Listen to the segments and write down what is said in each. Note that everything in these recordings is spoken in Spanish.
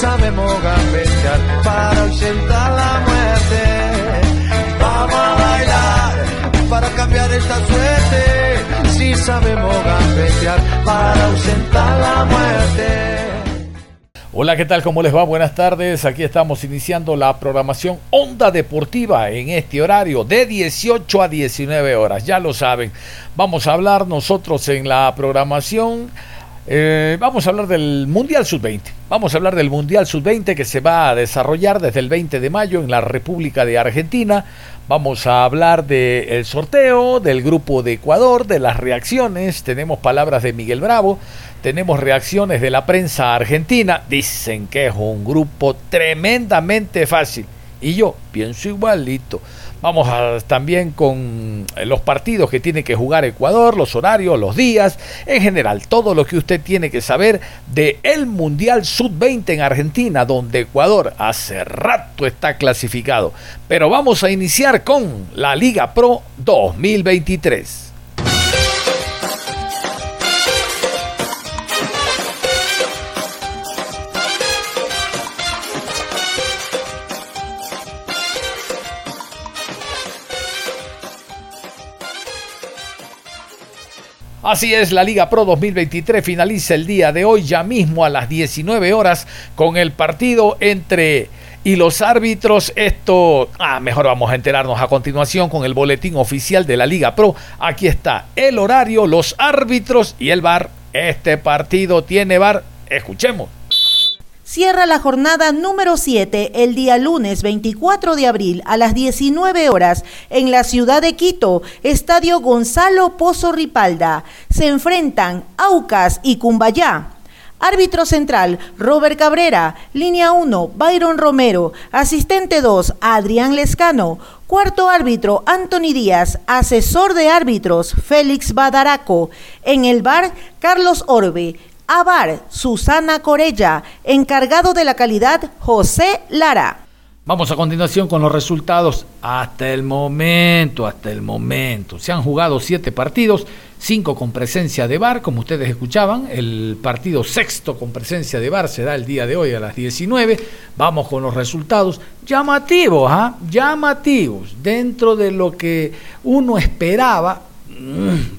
Sabemos gambetear para ausentar la muerte. Vamos a bailar para cambiar esta suerte. Si sabemos gambetear para ausentar la muerte. Hola, ¿qué tal? ¿Cómo les va? Buenas tardes. Aquí estamos iniciando la programación Onda Deportiva en este horario de 18 a 19 horas. Ya lo saben. Vamos a hablar nosotros en la programación eh, vamos a hablar del Mundial Sub-20. Vamos a hablar del Mundial Sub-20 que se va a desarrollar desde el 20 de mayo en la República de Argentina. Vamos a hablar del sorteo, del grupo de Ecuador, de las reacciones. Tenemos palabras de Miguel Bravo, tenemos reacciones de la prensa argentina. Dicen que es un grupo tremendamente fácil. Y yo pienso igualito. Vamos a, también con los partidos que tiene que jugar Ecuador, los horarios, los días, en general, todo lo que usted tiene que saber de el Mundial Sub-20 en Argentina, donde Ecuador hace rato está clasificado. Pero vamos a iniciar con la Liga Pro 2023. Así es, la Liga Pro 2023 finaliza el día de hoy, ya mismo a las 19 horas, con el partido entre y los árbitros. Esto, ah, mejor vamos a enterarnos a continuación con el boletín oficial de la Liga Pro. Aquí está el horario, los árbitros y el bar. Este partido tiene bar. Escuchemos cierra la jornada número 7 el día lunes 24 de abril a las 19 horas en la ciudad de Quito, Estadio Gonzalo Pozo Ripalda. Se enfrentan Aucas y Cumbayá. Árbitro central, Robert Cabrera. Línea 1, Byron Romero. Asistente 2, Adrián Lescano. Cuarto árbitro, Anthony Díaz. Asesor de árbitros, Félix Badaraco. En el bar, Carlos Orbe. Abar, Susana Corella, encargado de la calidad, José Lara. Vamos a continuación con los resultados hasta el momento, hasta el momento. Se han jugado siete partidos, cinco con presencia de VAR, como ustedes escuchaban. El partido sexto con presencia de VAR será el día de hoy a las 19. Vamos con los resultados llamativos, ¿ah? Llamativos. Dentro de lo que uno esperaba,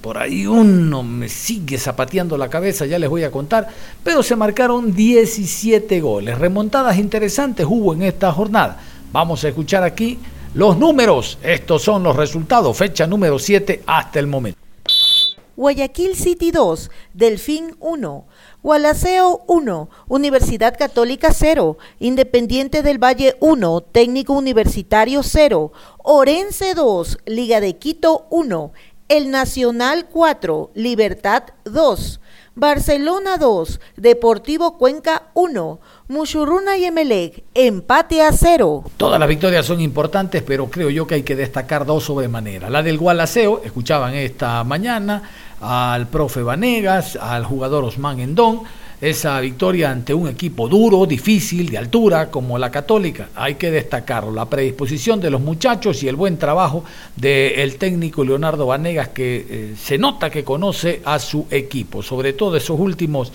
por ahí uno me sigue zapateando la cabeza, ya les voy a contar, pero se marcaron 17 goles. Remontadas interesantes hubo en esta jornada. Vamos a escuchar aquí los números. Estos son los resultados, fecha número 7 hasta el momento. Guayaquil City 2, Delfín 1, Gualaceo 1, Universidad Católica 0, Independiente del Valle 1, Técnico Universitario 0, Orense 2, Liga de Quito 1, el Nacional 4, Libertad 2, Barcelona 2, Deportivo Cuenca 1, Mushuruna y Emelec, empate a cero. Todas las victorias son importantes, pero creo yo que hay que destacar dos sobremanera. La del Gualaceo, escuchaban esta mañana al profe Vanegas, al jugador Osman Endón, esa victoria ante un equipo duro, difícil, de altura, como la Católica. Hay que destacarlo, la predisposición de los muchachos y el buen trabajo del técnico Leonardo Vanegas, que eh, se nota que conoce a su equipo, sobre todo esos últimos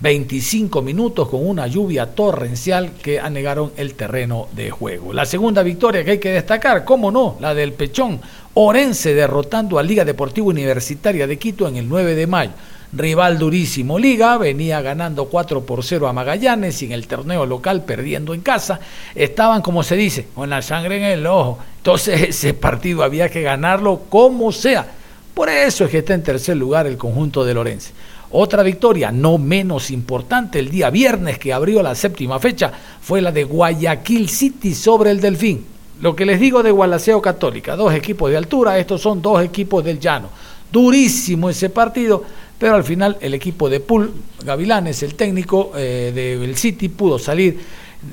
25 minutos con una lluvia torrencial que anegaron el terreno de juego. La segunda victoria que hay que destacar, cómo no, la del Pechón Orense derrotando a Liga Deportiva Universitaria de Quito en el 9 de mayo rival durísimo Liga, venía ganando 4 por 0 a Magallanes y en el torneo local perdiendo en casa, estaban como se dice, con la sangre en el ojo, entonces ese partido había que ganarlo como sea, por eso es que está en tercer lugar el conjunto de Lorense. Otra victoria, no menos importante, el día viernes que abrió la séptima fecha, fue la de Guayaquil City sobre el Delfín. Lo que les digo de Gualaceo Católica, dos equipos de altura, estos son dos equipos del llano. Durísimo ese partido, pero al final el equipo de Pool, Gavilanes, el técnico eh, del City, pudo salir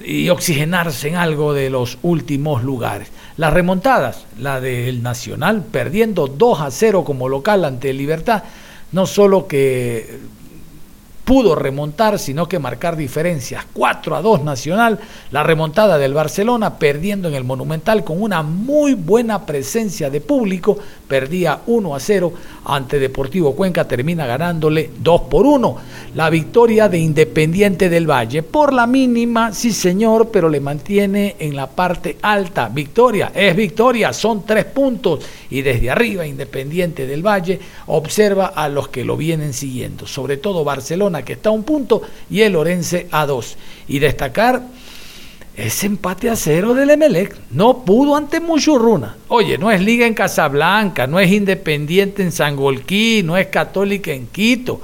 y oxigenarse en algo de los últimos lugares. Las remontadas, la del Nacional perdiendo 2 a 0 como local ante Libertad, no solo que pudo remontar, sino que marcar diferencias. 4 a 2 Nacional, la remontada del Barcelona, perdiendo en el Monumental con una muy buena presencia de público, perdía 1 a 0 ante Deportivo Cuenca, termina ganándole 2 por 1. La victoria de Independiente del Valle, por la mínima, sí señor, pero le mantiene en la parte alta. Victoria, es victoria, son tres puntos y desde arriba Independiente del Valle observa a los que lo vienen siguiendo, sobre todo Barcelona que está a un punto y el Orense a dos. Y destacar ese empate a cero del Emelec. No pudo ante Muchurruna. Oye, no es Liga en Casablanca, no es Independiente en Sangolquí, no es Católica en Quito.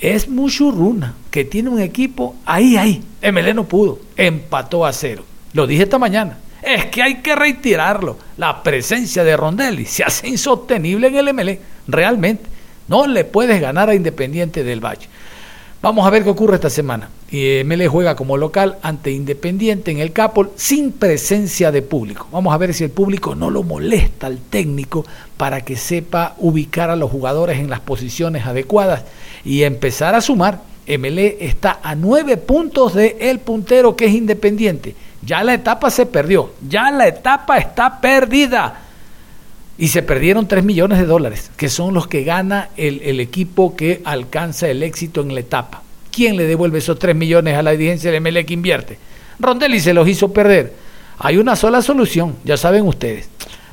Es Muchurruna, que tiene un equipo ahí, ahí. Emelec no pudo, empató a cero. Lo dije esta mañana. Es que hay que retirarlo. La presencia de Rondelli se hace insostenible en el Emelec, realmente. No le puedes ganar a Independiente del Valle. Vamos a ver qué ocurre esta semana. Y Mele juega como local ante Independiente en el Capol sin presencia de público. Vamos a ver si el público no lo molesta al técnico para que sepa ubicar a los jugadores en las posiciones adecuadas y empezar a sumar. MLE está a nueve puntos de el puntero que es Independiente. Ya la etapa se perdió, ya la etapa está perdida. Y se perdieron 3 millones de dólares, que son los que gana el, equipo que alcanza el éxito en la etapa. ¿Quién le devuelve esos 3 millones a la dirigencia del MLE que invierte? Rondelli se los hizo perder. Hay una sola solución, ya saben ustedes.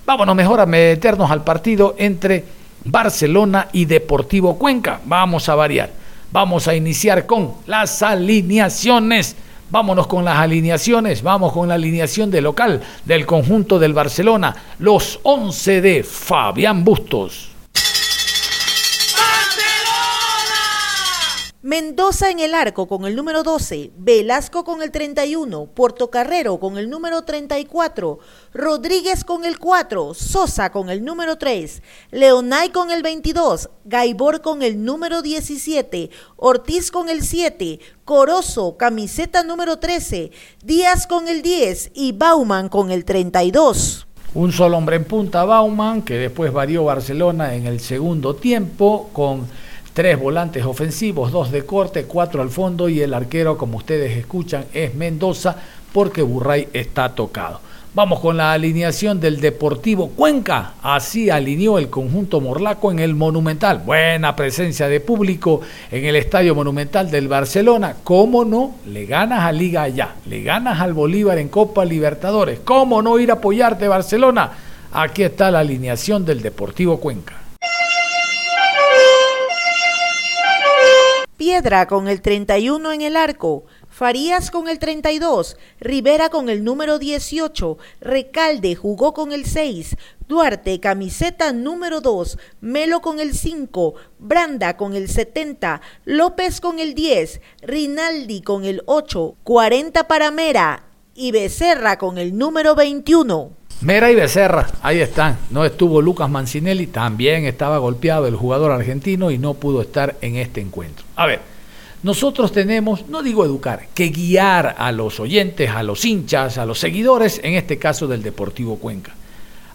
Vámonos mejor a meternos al partido entre Barcelona y Deportivo Cuenca. Vamos a variar. Vamos a iniciar con las alineaciones Vámonos con las alineaciones, vamos con la alineación de local del conjunto del Barcelona, los 11 de Fabián Bustos. Mendoza en el arco con el número 12, Velasco con el 31, Portocarrero con el número 34, Rodríguez con el 4, Sosa con el número 3, Leonay con el 22, Gaibor con el número 17, Ortiz con el 7, Corozo, camiseta número 13, Díaz con el 10 y Bauman con el 32. Un solo hombre en punta, Bauman, que después varió Barcelona en el segundo tiempo con Tres volantes ofensivos, dos de corte, cuatro al fondo y el arquero, como ustedes escuchan, es Mendoza porque Burray está tocado. Vamos con la alineación del Deportivo Cuenca. Así alineó el conjunto morlaco en el Monumental. Buena presencia de público en el Estadio Monumental del Barcelona. ¿Cómo no? Le ganas a Liga allá. Le ganas al Bolívar en Copa Libertadores. ¿Cómo no ir a apoyarte Barcelona? Aquí está la alineación del Deportivo Cuenca. Piedra con el 31 en el arco, Farías con el 32, Rivera con el número 18, Recalde jugó con el 6, Duarte camiseta número 2, Melo con el 5, Branda con el 70, López con el 10, Rinaldi con el 8, 40 para Mera y Becerra con el número 21. Mera y Becerra, ahí están. No estuvo Lucas Mancinelli, también estaba golpeado el jugador argentino y no pudo estar en este encuentro. A ver, nosotros tenemos, no digo educar, que guiar a los oyentes, a los hinchas, a los seguidores, en este caso del Deportivo Cuenca.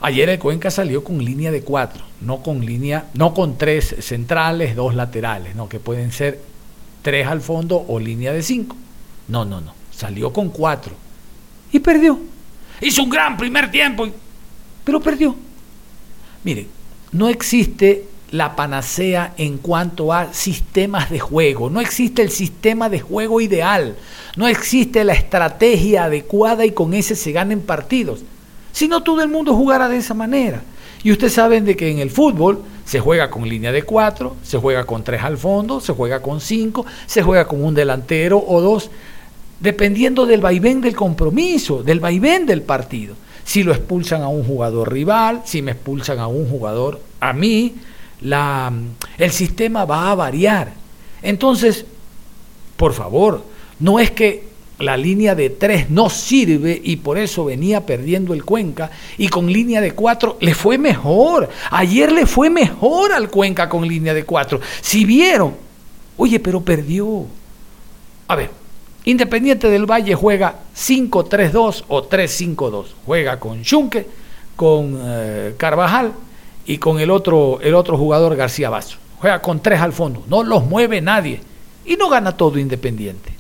Ayer el Cuenca salió con línea de cuatro, no con línea, no con tres centrales, dos laterales, no, que pueden ser tres al fondo o línea de cinco. No, no, no. Salió con cuatro. Y perdió. Hizo un gran primer tiempo, pero perdió. Mire, no existe la panacea en cuanto a sistemas de juego. No existe el sistema de juego ideal. No existe la estrategia adecuada y con ese se ganen partidos. Si no, todo el mundo jugara de esa manera. Y ustedes saben de que en el fútbol se juega con línea de cuatro, se juega con tres al fondo, se juega con cinco, se juega con un delantero o dos dependiendo del vaivén del compromiso, del vaivén del partido. Si lo expulsan a un jugador rival, si me expulsan a un jugador a mí, la, el sistema va a variar. Entonces, por favor, no es que la línea de 3 no sirve y por eso venía perdiendo el Cuenca y con línea de 4 le fue mejor. Ayer le fue mejor al Cuenca con línea de 4. Si vieron, oye, pero perdió. A ver, Independiente del Valle juega 5-3-2 o 3-5-2. Juega con Junque, con eh, Carvajal y con el otro, el otro jugador García Basso. Juega con tres al fondo. No los mueve nadie. Y no gana todo Independiente.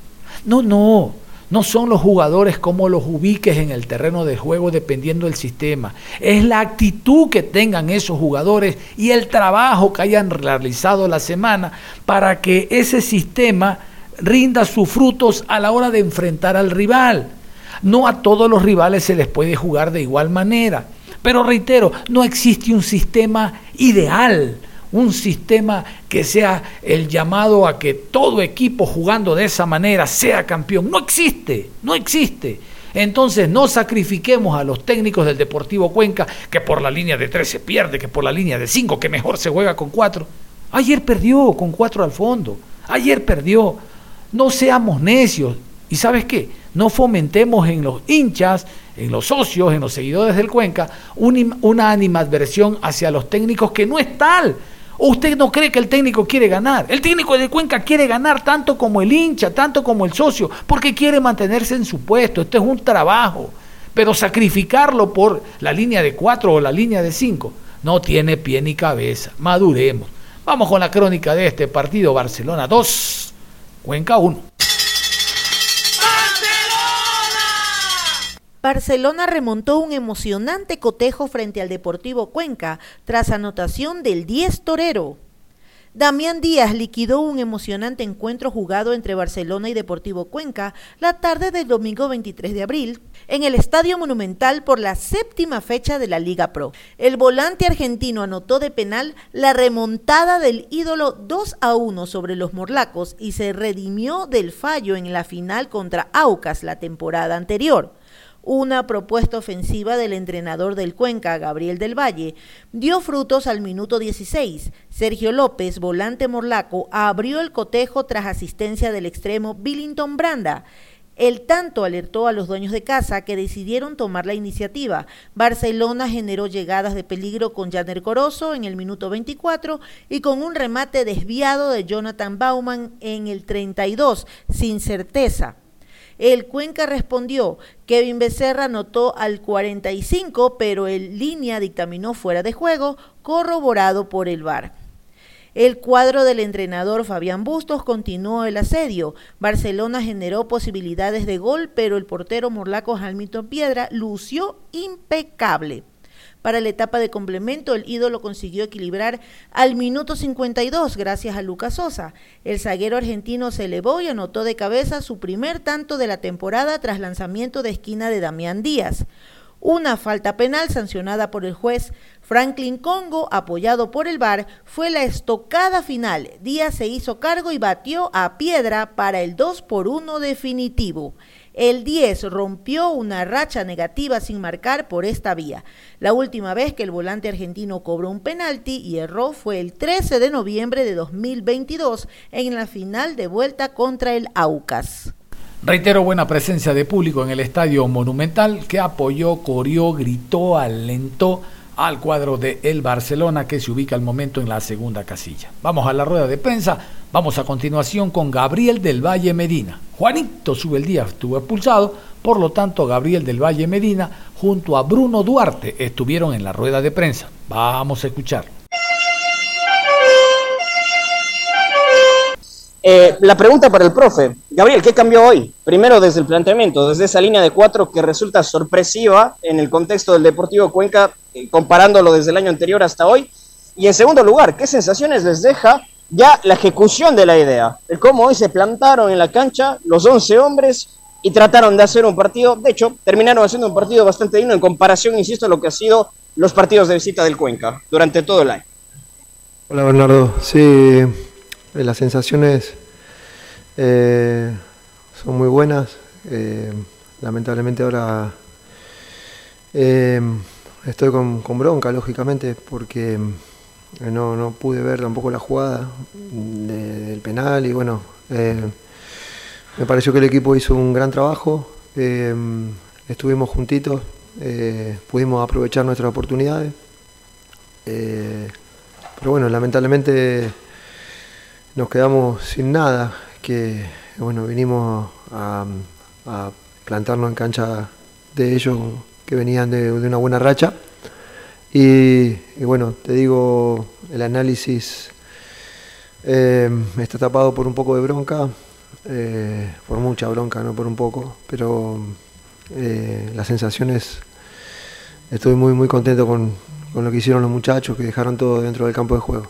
No, no. No son los jugadores como los ubiques en el terreno de juego dependiendo del sistema. Es la actitud que tengan esos jugadores y el trabajo que hayan realizado la semana para que ese sistema rinda sus frutos a la hora de enfrentar al rival. No a todos los rivales se les puede jugar de igual manera. Pero reitero, no existe un sistema ideal un sistema que sea el llamado a que todo equipo jugando de esa manera sea campeón. No existe, no existe. Entonces no sacrifiquemos a los técnicos del Deportivo Cuenca que por la línea de 3 se pierde, que por la línea de 5, que mejor se juega con 4. Ayer perdió con 4 al fondo. Ayer perdió. No seamos necios. ¿Y sabes qué? No fomentemos en los hinchas, en los socios, en los seguidores del Cuenca, una animadversión hacia los técnicos que no es tal. ¿O usted no cree que el técnico quiere ganar? El técnico de Cuenca quiere ganar tanto como el hincha, tanto como el socio, porque quiere mantenerse en su puesto. Esto es un trabajo. Pero sacrificarlo por la línea de cuatro o la línea de cinco no tiene pie ni cabeza. Maduremos. Vamos con la crónica de este partido. Barcelona 2, Cuenca 1. Barcelona remontó un emocionante cotejo frente al Deportivo Cuenca tras anotación del 10 torero. Damián Díaz liquidó un emocionante encuentro jugado entre Barcelona y Deportivo Cuenca la tarde del domingo 23 de abril en el Estadio Monumental por la séptima fecha de la Liga Pro. El volante argentino anotó de penal la remontada del ídolo 2 a 1 sobre los morlacos y se redimió del fallo en la final contra Aucas la temporada anterior una propuesta ofensiva del entrenador del Cuenca, Gabriel del Valle, dio frutos al minuto 16. Sergio López, volante morlaco, abrió el cotejo tras asistencia del extremo Billington Branda. El tanto alertó a los dueños de casa que decidieron tomar la iniciativa. Barcelona generó llegadas de peligro con Janer Corozo en el minuto 24 y con un remate desviado de Jonathan Bauman en el 32, sin certeza. El Cuenca respondió, Kevin Becerra anotó al 45, pero el línea dictaminó fuera de juego, corroborado por el VAR. El cuadro del entrenador Fabián Bustos continuó el asedio. Barcelona generó posibilidades de gol, pero el portero morlaco Jalmito Piedra lució impecable. Para la etapa de complemento, el ídolo consiguió equilibrar al minuto 52 gracias a Lucas Sosa. El zaguero argentino se elevó y anotó de cabeza su primer tanto de la temporada tras lanzamiento de esquina de Damián Díaz. Una falta penal sancionada por el juez Franklin Congo, apoyado por el VAR, fue la estocada final. Díaz se hizo cargo y batió a piedra para el 2 por 1 definitivo. El 10 rompió una racha negativa sin marcar por esta vía. La última vez que el volante argentino cobró un penalti y erró fue el 13 de noviembre de 2022 en la final de vuelta contra el Aucas. Reitero buena presencia de público en el estadio monumental que apoyó, corrió, gritó, alentó al cuadro de el Barcelona que se ubica al momento en la segunda casilla. Vamos a la rueda de prensa, vamos a continuación con Gabriel del Valle Medina. Juanito sube el día estuvo expulsado, por lo tanto Gabriel del Valle Medina junto a Bruno Duarte estuvieron en la rueda de prensa. Vamos a escuchar. Eh, la pregunta para el profe. Gabriel, ¿qué cambió hoy? Primero desde el planteamiento, desde esa línea de cuatro que resulta sorpresiva en el contexto del Deportivo Cuenca, eh, comparándolo desde el año anterior hasta hoy. Y en segundo lugar, ¿qué sensaciones les deja ya la ejecución de la idea? El cómo hoy se plantaron en la cancha los 11 hombres y trataron de hacer un partido, de hecho, terminaron haciendo un partido bastante digno en comparación, insisto, a lo que ha sido los partidos de visita del Cuenca durante todo el año. Hola Bernardo, sí, las sensaciones eh, son muy buenas. Eh, lamentablemente ahora estoy con, bronca, lógicamente, porque no, no pude ver tampoco la jugada del penal y bueno, me pareció que el equipo hizo un gran trabajo, estuvimos juntitos, pudimos aprovechar nuestras oportunidades. pero bueno, lamentablemente nos quedamos sin nada, que bueno, vinimos a, plantarnos en cancha de ellos que venían de, una buena racha. Y, bueno, te digo, el análisis eh, está tapado por un poco de bronca, eh, por mucha bronca, no por un poco, pero eh, las sensaciones, estoy muy, muy contento con, con lo que hicieron los muchachos, que dejaron todo dentro del campo de juego.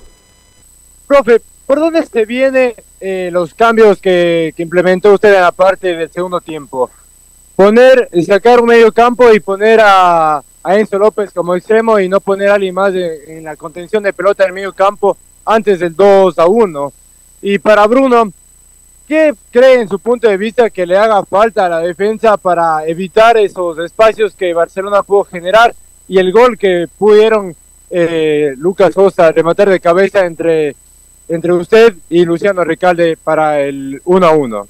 Profe, ¿Por dónde se vienen eh, los cambios que, implementó usted en la parte del segundo tiempo? Poner, sacar un medio campo y poner a, Enzo López como extremo y no poner a alguien más en, la contención de pelota en el medio campo antes del 2 a 1. Y para Bruno, ¿qué cree en su punto de vista que le haga falta a la defensa para evitar esos espacios que Barcelona pudo generar y el gol que pudieron eh, Lucas Sosa rematar de cabeza entre entre usted y Luciano Ricalde para el 1 a 1?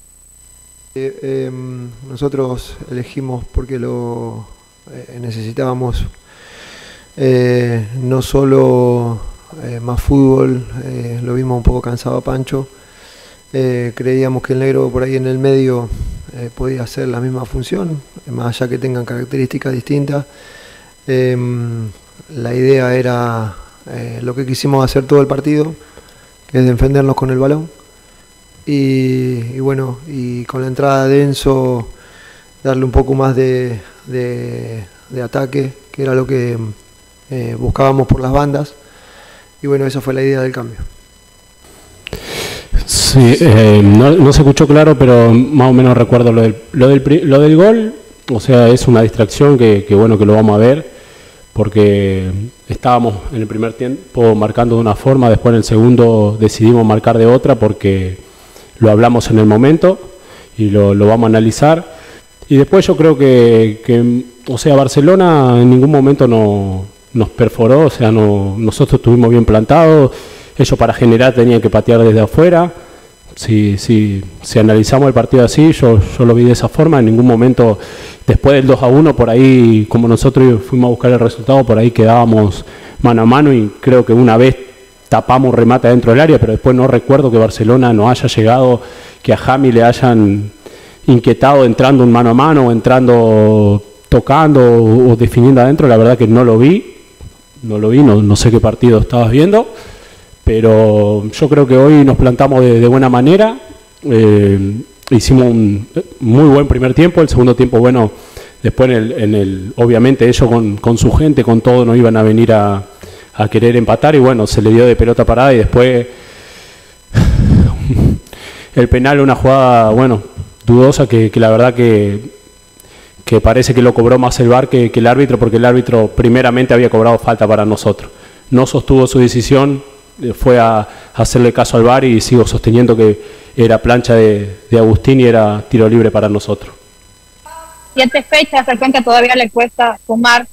Eh, em, nosotros elegimos porque lo eh, necesitábamos eh, no solo más fútbol, lo vimos un poco cansado a Pancho, creíamos que el negro por ahí en el medio podía hacer la misma función, más allá que tengan características distintas. La idea era lo que quisimos hacer todo el partido, que es defendernos con el balón. Y, bueno, y con la entrada de darle un poco más de, ataque, que era lo que eh, buscábamos por las bandas. Y bueno, esa fue la idea del cambio. Sí, eh, no, se escuchó claro, pero más o menos recuerdo lo del, lo del, lo del gol. O sea, es una distracción que bueno que lo vamos a ver porque estábamos en el primer tiempo marcando de una forma, después en el segundo decidimos marcar de otra porque lo hablamos en el momento y lo, vamos a analizar. Y después yo creo que, o sea, Barcelona en ningún momento no, nos perforó, o sea, no, nosotros estuvimos bien plantados, ellos para generar tenían que patear desde afuera. Si, si, si analizamos el partido así, yo, yo lo vi de esa forma, en ningún momento Después del 2 a 1, por ahí, como nosotros fuimos a buscar el resultado, por ahí quedábamos mano a mano y creo que una vez tapamos remate dentro del área, pero después no recuerdo que Barcelona no haya llegado, que a Jami le hayan inquietado entrando un mano a mano, o entrando tocando o, definiendo adentro, la verdad que no lo vi, no lo vi, no, sé qué partido estabas viendo, pero yo creo que hoy nos plantamos de, buena manera. Eh, hicimos un muy buen primer tiempo, el segundo tiempo, bueno, después en el, en el obviamente ellos con, su gente, con todo, no iban a venir a, querer empatar y bueno, se le dio de pelota parada y después el penal, una jugada, bueno, dudosa que, la verdad que, que, parece que lo cobró más el VAR que, que el árbitro, porque el árbitro primeramente había cobrado falta para nosotros. No sostuvo su decisión, eh, fue a, hacerle caso al VAR y sigo sosteniendo que era plancha de, Agustín y era tiro libre para nosotros. Siete fechas, al que todavía le cuesta sumar.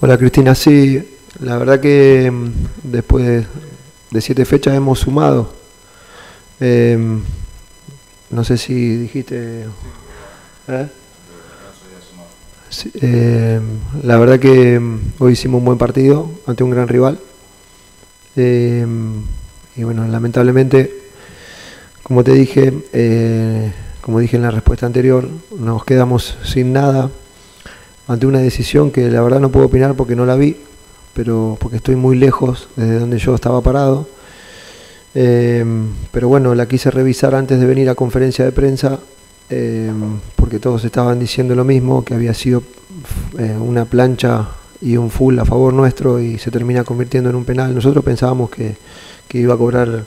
Hola Cristina, sí, la verdad que mm, después de, siete fechas hemos sumado. Em, no sé si dijiste... ¿eh? Em, la verdad que mm, hoy hicimos un buen partido ante un gran rival. Em, y bueno, lamentablemente, como te dije, eh, como dije en la respuesta anterior, nos quedamos sin nada ante una decisión que la verdad no puedo opinar porque no la vi, pero porque estoy muy lejos desde donde yo estaba parado. Em, pero bueno, la quise revisar antes de venir a conferencia de prensa em, porque todos estaban diciendo lo mismo, que había sido eh, una plancha y un full a favor nuestro y se termina convirtiendo en un penal. Nosotros pensábamos que, iba a cobrar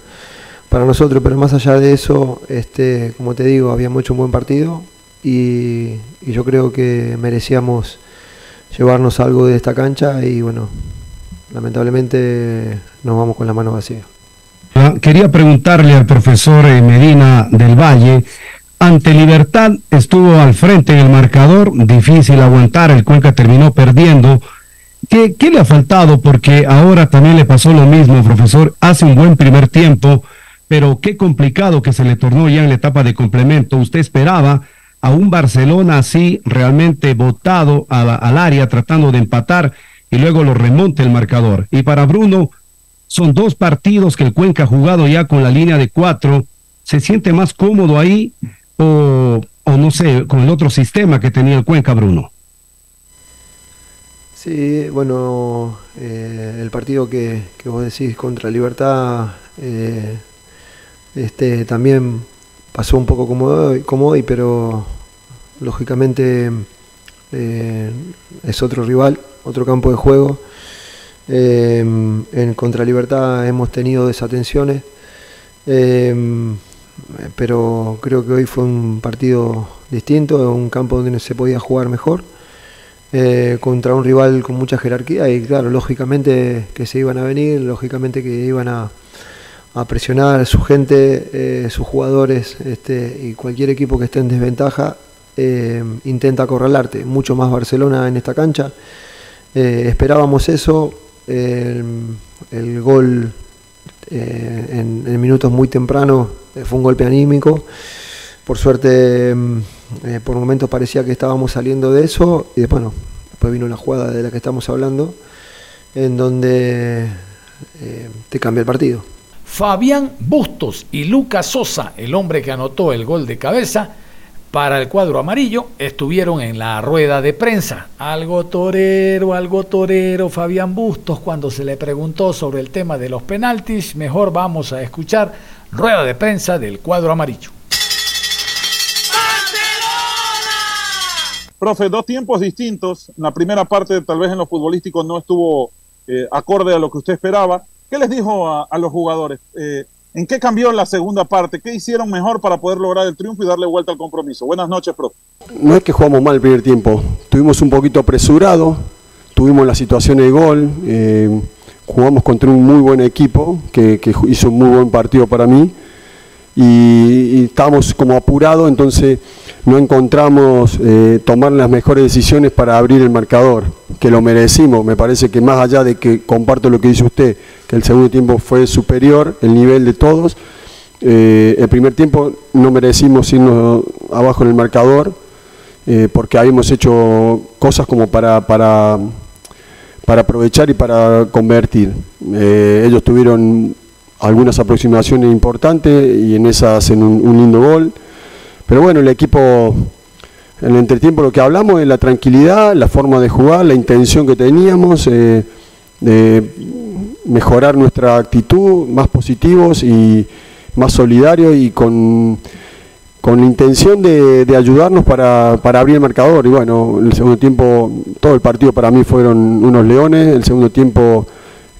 para nosotros, pero más allá de eso, este, como te digo, habíamos hecho un buen partido y, yo creo que merecíamos llevarnos algo de esta cancha y bueno, lamentablemente nos vamos con la mano vacía. Ah, quería preguntarle al profesor eh, Medina del Valle, ante Libertad estuvo al frente en el marcador, difícil aguantar, el Cuenca terminó perdiendo ¿qué, ¿qué le ha faltado? Porque ahora también le pasó lo mismo, profesor. Hace un buen primer tiempo, pero qué complicado que se le tornó ya en la etapa de complemento. Usted esperaba a un Barcelona así realmente botado al área tratando de empatar y luego lo remonte el marcador. Y para Bruno, son dos partidos que el Cuenca ha jugado ya con la línea de cuatro. ¿Se siente más cómodo ahí o, o no sé, con el otro sistema que tenía el Cuenca, Bruno? Sí, bueno, eh, el partido que, vos decís contra Libertad eh, este, también pasó un poco como hoy, pero lógicamente eh, es otro rival, otro campo de juego. En Contra Libertad hemos tenido desatenciones, pero creo que hoy fue un partido distinto, un campo donde se podía jugar mejor. Contra un rival con mucha jerarquía y claro, lógicamente que se iban a venir, lógicamente que iban a, a presionar su gente, eh, sus jugadores este, y cualquier equipo que esté en desventaja eh, intenta acorralarte. Mucho más Barcelona en esta cancha. Eh, esperábamos eso. el gol en, minutos muy tempranos fue un golpe anímico. Por suerte, por momentos parecía que estábamos saliendo de eso y después, bueno, después vino la jugada de la que estamos hablando, en donde te cambia el partido. Fabián Bustos y Lucas Sosa, el hombre que anotó el gol de cabeza para el cuadro amarillo, estuvieron en la rueda de prensa. Algo torero, algo torero, Fabián Bustos, cuando se le preguntó sobre el tema de los penaltis, mejor vamos a escuchar rueda de prensa del cuadro amarillo. Profe, dos tiempos distintos. La primera parte, tal vez en lo futbolístico, no estuvo eh, acorde a lo que usted esperaba. ¿Qué les dijo a, los jugadores? Eh, ¿En qué cambió la segunda parte? ¿Qué hicieron mejor para poder lograr el triunfo y darle vuelta al compromiso? Buenas noches, profe. No es que jugamos mal el primer tiempo. Tuvimos un poquito apresurado, tuvimos la situación de gol, eh, jugamos contra un muy buen equipo que, hizo un muy buen partido para mí y, estábamos como apurados, entonces no encontramos eh, tomar las mejores decisiones para abrir el marcador, que lo merecimos. Me parece que más allá de que comparto lo que dice usted, que el segundo tiempo fue superior, el nivel de todos, eh, el primer tiempo no merecimos irnos abajo en el marcador, eh, porque habíamos hecho cosas como para, para, para aprovechar y para convertir. ellos tuvieron algunas aproximaciones importantes y en esas hacen un lindo gol. Pero bueno, el equipo, en el entretiempo lo que hablamos es la tranquilidad, la forma de jugar, la intención que teníamos eh, de mejorar nuestra actitud, más positivos y más solidarios y con, con la intención de, ayudarnos para, abrir el marcador. Y bueno, el segundo tiempo, todo el partido para mí fueron unos leones, el segundo tiempo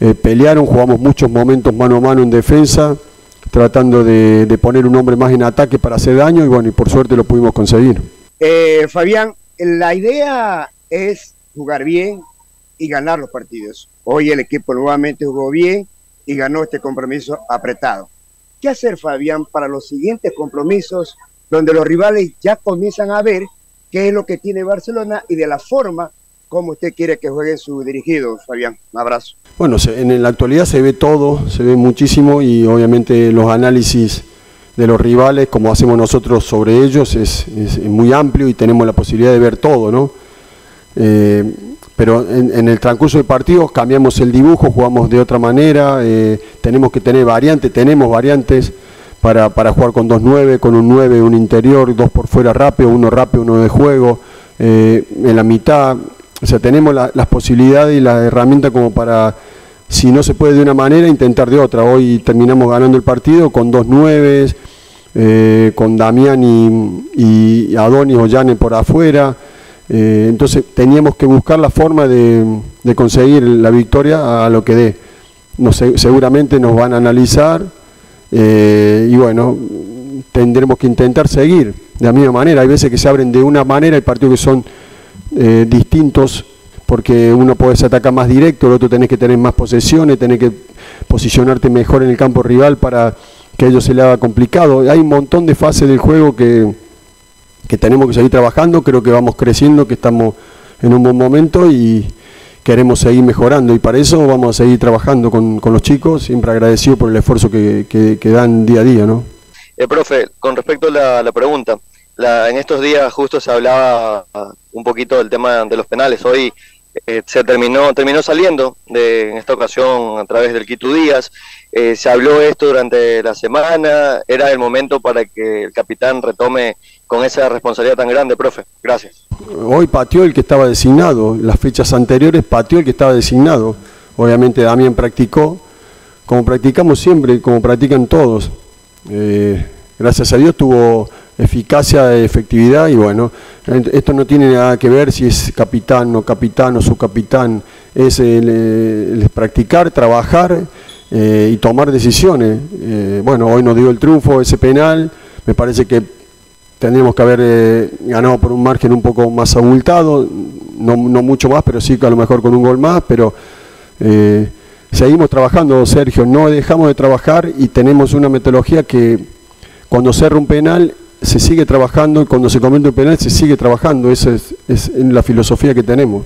eh, pelearon, jugamos muchos momentos mano a mano en defensa tratando de, poner un hombre más en ataque para hacer daño y bueno, y por suerte lo pudimos conseguir. Eh, Fabián, la idea es jugar bien y ganar los partidos. Hoy el equipo nuevamente jugó bien y ganó este compromiso apretado. ¿Qué hacer, Fabián, para los siguientes compromisos donde los rivales ya comienzan a ver qué es lo que tiene Barcelona y de la forma como usted quiere que juegue su dirigido, Fabián? Un abrazo. Bueno, en la actualidad se ve todo, se ve muchísimo y obviamente los análisis de los rivales, como hacemos nosotros sobre ellos, es, muy amplio y tenemos la posibilidad de ver todo, ¿no? Eh, pero en, el transcurso del partido cambiamos el dibujo, jugamos de otra manera, eh, tenemos que tener variantes, tenemos variantes para, jugar con dos nueve, con un 9, un interior, dos por fuera rápido, uno rápido, uno de juego, eh, en la mitad, o sea, tenemos las posibilidades y la herramienta como para, si no se puede de una manera, intentar de otra. Hoy terminamos ganando el partido con dos nueves, eh, con Damián y, y Adonis o Yane por afuera. Eh, entonces teníamos que buscar la forma de, conseguir la victoria a lo que dé. No seguramente nos van a analizar eh, y bueno, tendremos que intentar seguir de la misma manera. Hay veces que se abren de una manera, hay partidos que son eh, distintos porque uno ser atacar más directo, el otro tenés que tener más posesiones, tenés que posicionarte mejor en el campo rival para que a ellos se le haga complicado. Hay un montón de fases del juego que, que tenemos que seguir trabajando, creo que vamos creciendo, que estamos en un buen momento y, queremos seguir mejorando y para eso vamos a seguir trabajando con, con los chicos, siempre agradecido por el esfuerzo que, que, dan día a día, ¿no? Eh, profe, con respecto a la pregunta, la, en estos días justo se hablaba un poquito del tema de los penales. Hoy eh, se terminó terminó saliendo de en esta ocasión a través del Quito Díaz. Eh, se habló esto durante la semana. Era el momento para que el capitán retome con esa responsabilidad tan grande, profe. Gracias. Hoy pateó el que estaba designado. Las fechas anteriores pateó el que estaba designado. Obviamente Damián practicó, como practicamos siempre, como practican todos. Eh, gracias a Dios tuvo eficacia, efectividad y bueno, esto no tiene nada que ver si es capitán o capitán o subcapitán, es el, el practicar, trabajar eh, y tomar decisiones. Eh, bueno, hoy nos dio el triunfo ese penal, me parece que tendríamos que haber eh, ganado por un margen un poco más abultado, no, no, mucho más, pero sí a lo mejor con un gol más, pero eh, seguimos trabajando, Sergio, no dejamos de trabajar y tenemos una metodología que cuando cerra un penal se sigue trabajando cuando se comete un penal se sigue trabajando, esa es, es la filosofía que tenemos.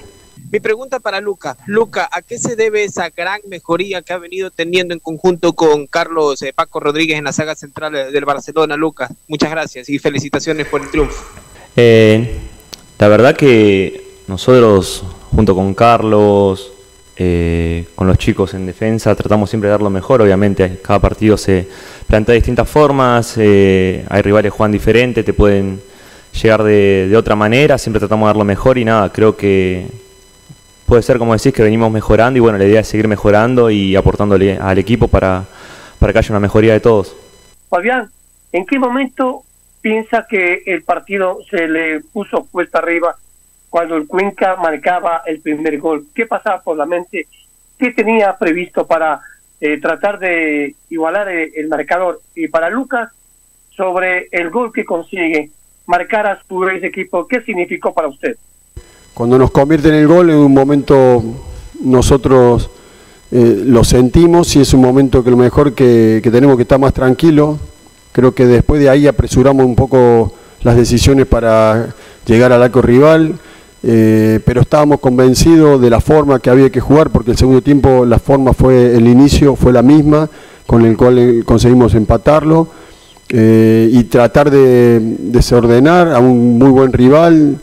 Mi pregunta para Luca. Luca, ¿a qué se debe esa gran mejoría que ha venido teniendo en conjunto con Carlos eh, Paco Rodríguez en la saga central del Barcelona, Luca? Muchas gracias y felicitaciones por el triunfo. Eh, la verdad que nosotros, junto con Carlos, eh, con los chicos en defensa, tratamos siempre de dar lo mejor. Obviamente, cada partido se plantea distintas formas, eh, hay rivales que juegan diferente, te pueden llegar de, de otra manera, siempre tratamos de dar lo mejor y nada, creo que puede ser como decís que venimos mejorando y bueno, la idea es seguir mejorando y aportándole al equipo para, para que haya una mejoría de todos. Fabián, ¿en qué momento piensa que el partido se le puso puesta arriba cuando el Cuenca marcaba el primer gol? ¿Qué pasaba por la mente? ¿Qué tenía previsto para eh, tratar de igualar el, el marcador? Y para Lucas, sobre el gol que consigue, marcar a su equipo, ¿qué significó para usted? Cuando nos convierte en el gol, en un momento nosotros eh, lo sentimos y es un momento que lo mejor que, que, tenemos que estar más tranquilo. Creo que después de ahí apresuramos un poco las decisiones para llegar al arco rival, eh, pero estábamos convencidos de la forma que había que jugar, porque el segundo tiempo la forma fue, el inicio fue la misma, con el cual eh, conseguimos empatarlo. Eh, y tratar de desordenar a un muy buen rival,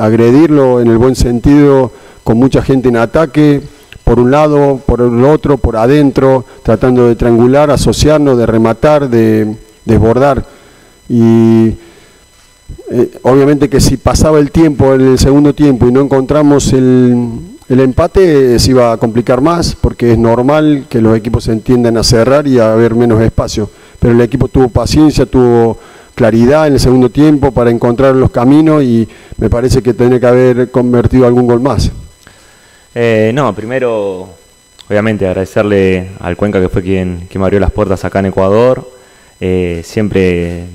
agredirlo en el buen sentido, con mucha gente en ataque, por un lado, por el otro, por adentro, tratando de triangular, asociarnos, de rematar, de desbordar. Y eh, obviamente que si pasaba el tiempo en el segundo tiempo y no encontramos el, empate, eh, se iba a complicar más, porque es normal que los equipos se entiendan a cerrar y a haber menos espacio. Pero el equipo tuvo paciencia, tuvo claridad en el segundo tiempo para encontrar los caminos y me parece que tiene que haber convertido algún gol más. Eh, no, primero, obviamente agradecerle al Cuenca que fue quien, quien me abrió las puertas acá en Ecuador. Eh, siempre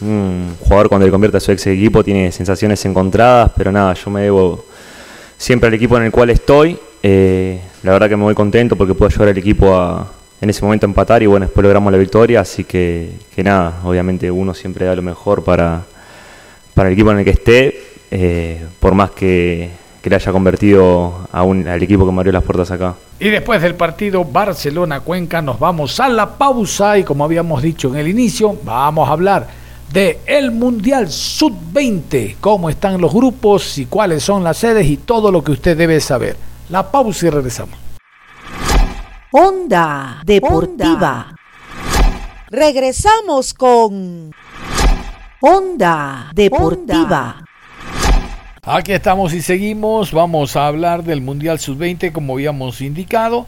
un jugador cuando le convierte a su ex equipo tiene sensaciones encontradas, pero nada, yo me debo siempre al equipo en el cual estoy. Eh, la verdad que me voy contento porque puedo ayudar al equipo a, en ese momento empatar y bueno, después logramos la victoria, así que, que nada, obviamente uno siempre da lo mejor para, para el equipo en el que esté, eh, por más que, que, le haya convertido a un, al equipo que me abrió las puertas acá. Y después del partido Barcelona-Cuenca nos vamos a la pausa y como habíamos dicho en el inicio, vamos a hablar de el Mundial Sub-20, cómo están los grupos y cuáles son las sedes y todo lo que usted debe saber. La pausa y regresamos. Onda Deportiva. Regresamos con Onda Deportiva. Aquí estamos y seguimos. Vamos a hablar del Mundial Sub-20 como habíamos indicado.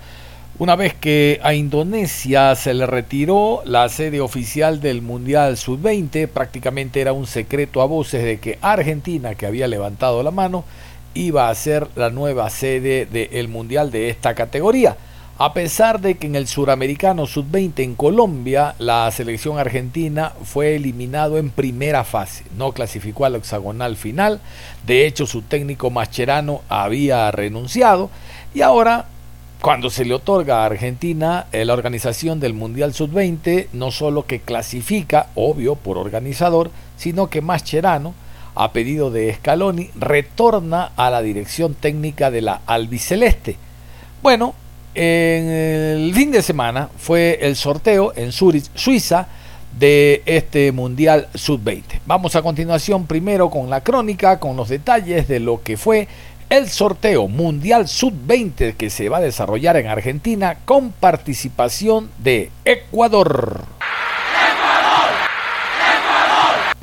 Una vez que a Indonesia se le retiró la sede oficial del Mundial Sub-20, prácticamente era un secreto a voces de que Argentina, que había levantado la mano, iba a ser la nueva sede del Mundial de esta categoría. A pesar de que en el suramericano sub-20 en Colombia la selección argentina fue eliminado en primera fase, no clasificó al hexagonal final, de hecho su técnico Mascherano había renunciado. Y ahora cuando se le otorga a Argentina la organización del Mundial Sub-20, no solo que clasifica, obvio, por organizador, sino que Mascherano a pedido de Scaloni, retorna a la dirección técnica de la albiceleste. Bueno, en el fin de semana fue el sorteo en Zurich, Suiza, de este Mundial Sub-20. Vamos a continuación primero con la crónica, con los detalles de lo que fue el sorteo Mundial Sub-20 que se va a desarrollar en Argentina con participación de Ecuador.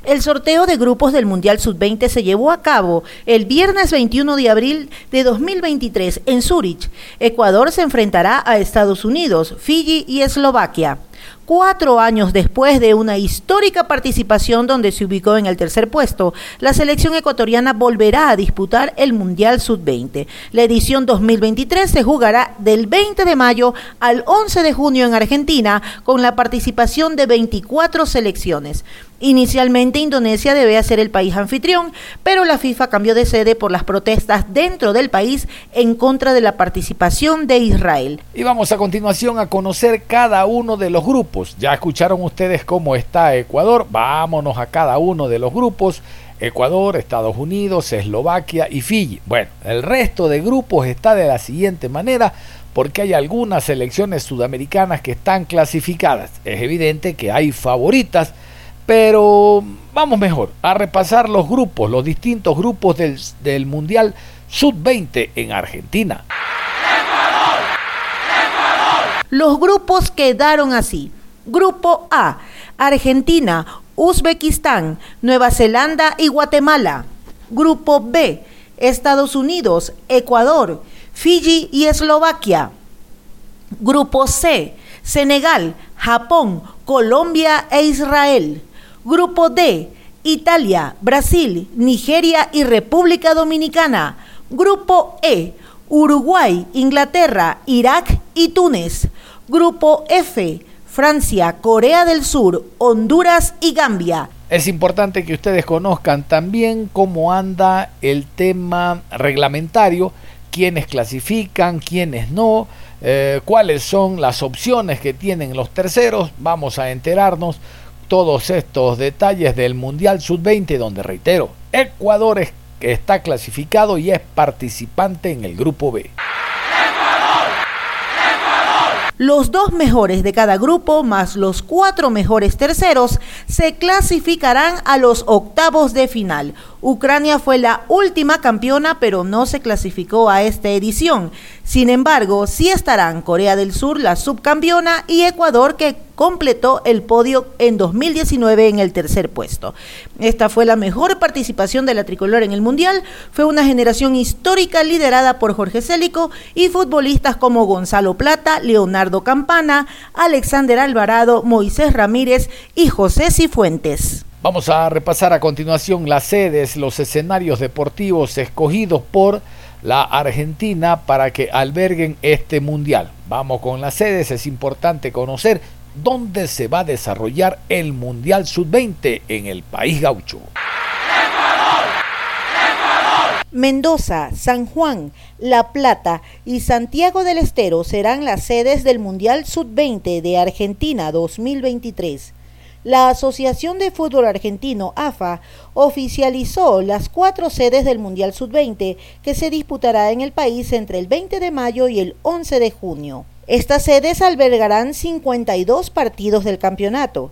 El sorteo de grupos del Mundial Sub-20 se llevó a cabo el viernes 21 de abril de 2023 en Zúrich. Ecuador se enfrentará a Estados Unidos, Fiji y Eslovaquia cuatro años después de una histórica participación donde se ubicó en el tercer puesto, la selección ecuatoriana volverá a disputar el Mundial Sub-20. La edición 2023 se jugará del 20 de mayo al 11 de junio en Argentina con la participación de 24 selecciones. Inicialmente Indonesia debe ser el país anfitrión, pero la FIFA cambió de sede por las protestas dentro del país en contra de la participación de Israel. Y vamos a continuación a conocer cada uno de los grupos. Ya escucharon ustedes cómo está Ecuador. Vámonos a cada uno de los grupos. Ecuador, Estados Unidos, Eslovaquia y Fiji. Bueno, el resto de grupos está de la siguiente manera porque hay algunas selecciones sudamericanas que están clasificadas. Es evidente que hay favoritas pero vamos mejor a repasar los grupos, los distintos grupos del, Mundial Sub-20 en Argentina. Los grupos quedaron así. Grupo A, Argentina, Uzbekistán, Nueva Zelanda y Guatemala. Grupo B, Estados Unidos, Ecuador, Fiji y Eslovaquia. Grupo C, Senegal, Japón, Colombia e Israel. Grupo D, Italia, Brasil, Nigeria y República Dominicana. Grupo E, Uruguay, Inglaterra, Irak y Túnez. Grupo F, Francia, Corea del Sur, Honduras y Gambia. Es importante que ustedes conozcan también cómo anda el tema reglamentario, quiénes clasifican, quiénes no, eh, cuáles son las opciones que tienen los terceros. Vamos a enterarnos todos estos detalles del Mundial Sub-20, donde reitero, Ecuador está clasificado y es participante en el Grupo B. Los dos mejores de cada grupo, más los cuatro mejores terceros, se clasificarán a los octavos de final. Ucrania fue la última campeona, pero no se clasificó a esta edición. Sin embargo, sí estarán Corea del Sur, la subcampeona, y Ecuador, que completó el podio en 2019 en el tercer puesto. Esta fue la mejor participación de la tricolor en el Mundial. Fue una generación histórica liderada por Jorge Célico y futbolistas como Gonzalo Plata, Leonardo Campana, Alexander Alvarado, Moisés Ramírez y José Cifuentes. Vamos a repasar a continuación las sedes, los escenarios deportivos escogidos por la Argentina para que alberguen este mundial. Vamos con las sedes, es importante conocer dónde se va a desarrollar el Mundial Sub-20 en el país gaucho. Mendoza, San Juan, La Plata y Santiago del Estero serán las sedes del Mundial Sub-20 de Argentina 2023 la Asociación de Fútbol Argentino, AFA, oficializó las cuatro sedes del Mundial Sub-20 que se disputará en el país entre el 20 de mayo y el 11 de junio. Estas sedes albergarán 52 partidos del campeonato.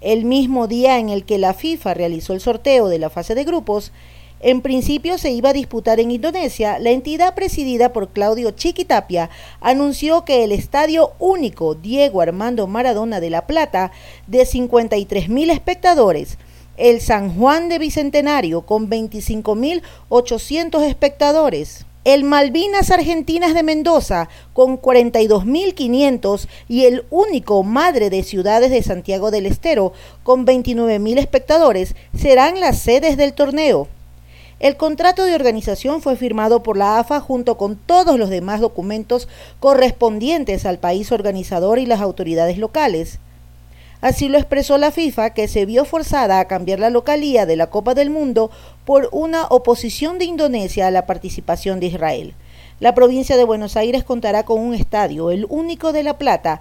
El mismo día en el que la FIFA realizó el sorteo de la fase de grupos, en principio se iba a disputar en Indonesia, la entidad presidida por Claudio Chiquitapia anunció que el estadio único Diego Armando Maradona de La Plata, de 53 mil espectadores, el San Juan de Bicentenario con 25.800 espectadores, el Malvinas Argentinas de Mendoza con 42.500 y el único Madre de Ciudades de Santiago del Estero con 29.000 espectadores serán las sedes del torneo. El contrato de organización fue firmado por la AFA junto con todos los demás documentos correspondientes al país organizador y las autoridades locales. Así lo expresó la FIFA, que se vio forzada a cambiar la localía de la Copa del Mundo por una oposición de Indonesia a la participación de Israel. La provincia de Buenos Aires contará con un estadio, el único de La Plata,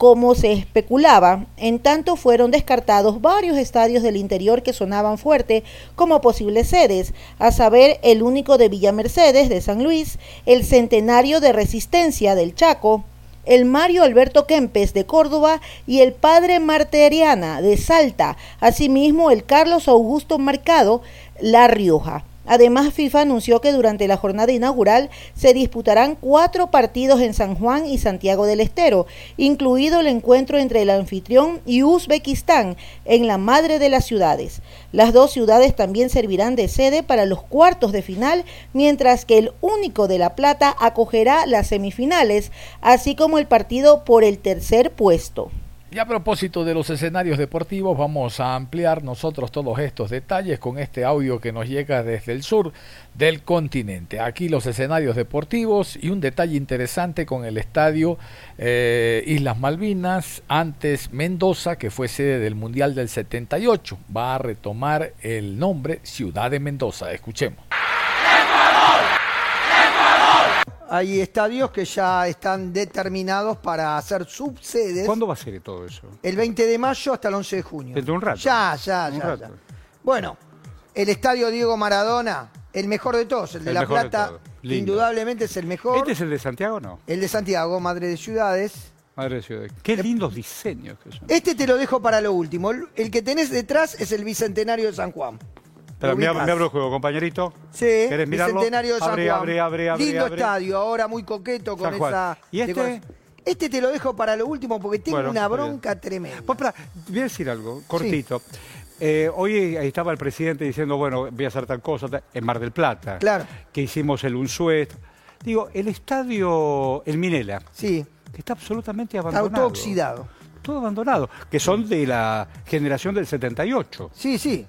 como se especulaba, en tanto fueron descartados varios estadios del interior que sonaban fuerte como posibles sedes, a saber el único de Villa Mercedes de San Luis, el Centenario de Resistencia del Chaco, el Mario Alberto Kempes de Córdoba y el Padre Marteriana de Salta, asimismo el Carlos Augusto Mercado La Rioja. Además, FIFA anunció que durante la jornada inaugural se disputarán cuatro partidos en San Juan y Santiago del Estero, incluido el encuentro entre el anfitrión y Uzbekistán en la madre de las ciudades. Las dos ciudades también servirán de sede para los cuartos de final, mientras que el único de La Plata acogerá las semifinales, así como el partido por el tercer puesto. Y a propósito de los escenarios deportivos, vamos a ampliar nosotros todos estos detalles con este audio que nos llega desde el sur del continente. Aquí los escenarios deportivos y un detalle interesante con el estadio eh, Islas Malvinas, antes Mendoza, que fue sede del Mundial del 78. Va a retomar el nombre Ciudad de Mendoza. Escuchemos. Hay estadios que ya están determinados para hacer subsedes. ¿Cuándo va a ser todo eso? El 20 de mayo hasta el 11 de junio. Dentro de un rato. Ya, ya, Un ya, rato. ya. Bueno, el estadio Diego Maradona, el mejor de todos, el de El La de Plata, indudablemente es el mejor. ¿Este es el de Santiago o no? El de Santiago, Madre de Ciudades. Madre de Ciudad. Qué lindos diseños que son. Este te lo dejo para lo último. El- El que tenés detrás es el Bicentenario de San Juan. Espera, ¿Lo me, ab- ubicás? me abro el juego, compañerito. Sí, ¿Querés mirarlo? Bicentenario de San abre, Juan. abre, abre, abre, Lindo abre. estadio, ahora muy coqueto con San Juan. esa. ¿Y este? decoración. Este te lo dejo para lo último porque tengo Bueno, una está bien. bronca tremenda. Pues, voy a decir algo, cortito. Eh, hoy ahí estaba el presidente diciendo, bueno, voy a hacer tal cosa tal, en Mar del Plata. Claro. Que hicimos el Unsuet. Digo, el estadio, el Minela. Sí. Está absolutamente abandonado. todo oxidado. Todo abandonado. Que son de la generación del 78. Sí, sí.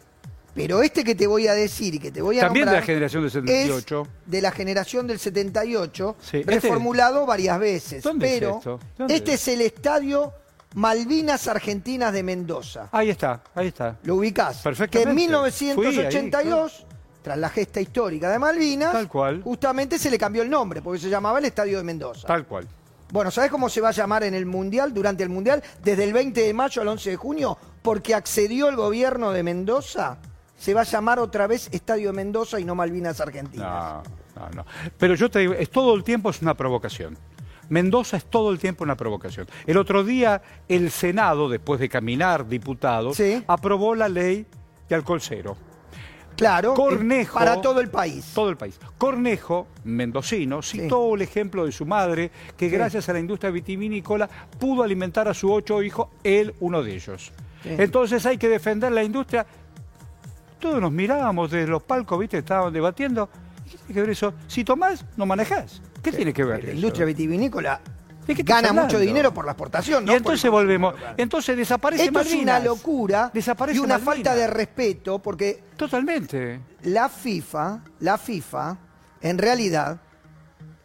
Pero este que te voy a decir y que te voy a También de la generación del 78. Es de la generación del 78, Sí, este- reformulado varias veces. ¿Dónde es pero esto? ¿Dónde este es? es el estadio Malvinas Argentinas de Mendoza. Ahí está, ahí está. ¿Lo ubicás? Que Perfectamente. en Fui ahí, 1982, tras la gesta histórica de Malvinas, Tal cual. justamente se le cambió el nombre, porque se llamaba el Estadio de Mendoza. Tal cual. Bueno, ¿sabes cómo se va a llamar en el Mundial, durante el Mundial, desde el 20 de mayo al 11 de junio? Porque accedió el gobierno de Mendoza, se va a llamar otra vez Estadio Mendoza y no Malvinas Argentinas. No, no, no. Pero yo te digo, es todo el tiempo es una provocación. Mendoza es todo el tiempo una provocación. El otro día el Senado, después de caminar diputados, aprobó la ley de alcohol cero. Claro, Cornejo, para todo el país. Todo el país. Cornejo, mendocino, citó el ejemplo de su madre, que gracias a la industria vitivinícola pudo alimentar a sus ocho hijos, él uno de ellos. Sí. Entonces hay que defender la industria. Todos nos mirábamos desde los palcos, ¿viste? Estaban debatiendo. ¿Qué tiene que ver eso? Si tomás, no manejás. ¿Qué tiene que ver La eso? industria vitivinícola ¿De qué estás gana mucho dinero por la exportación. ¿no? Y entonces Por volvemos. Entonces desaparece Esto es una locura Desaparece y una Malvinas. falta de respeto porque Totalmente. la FIFA, la FIFA, en realidad,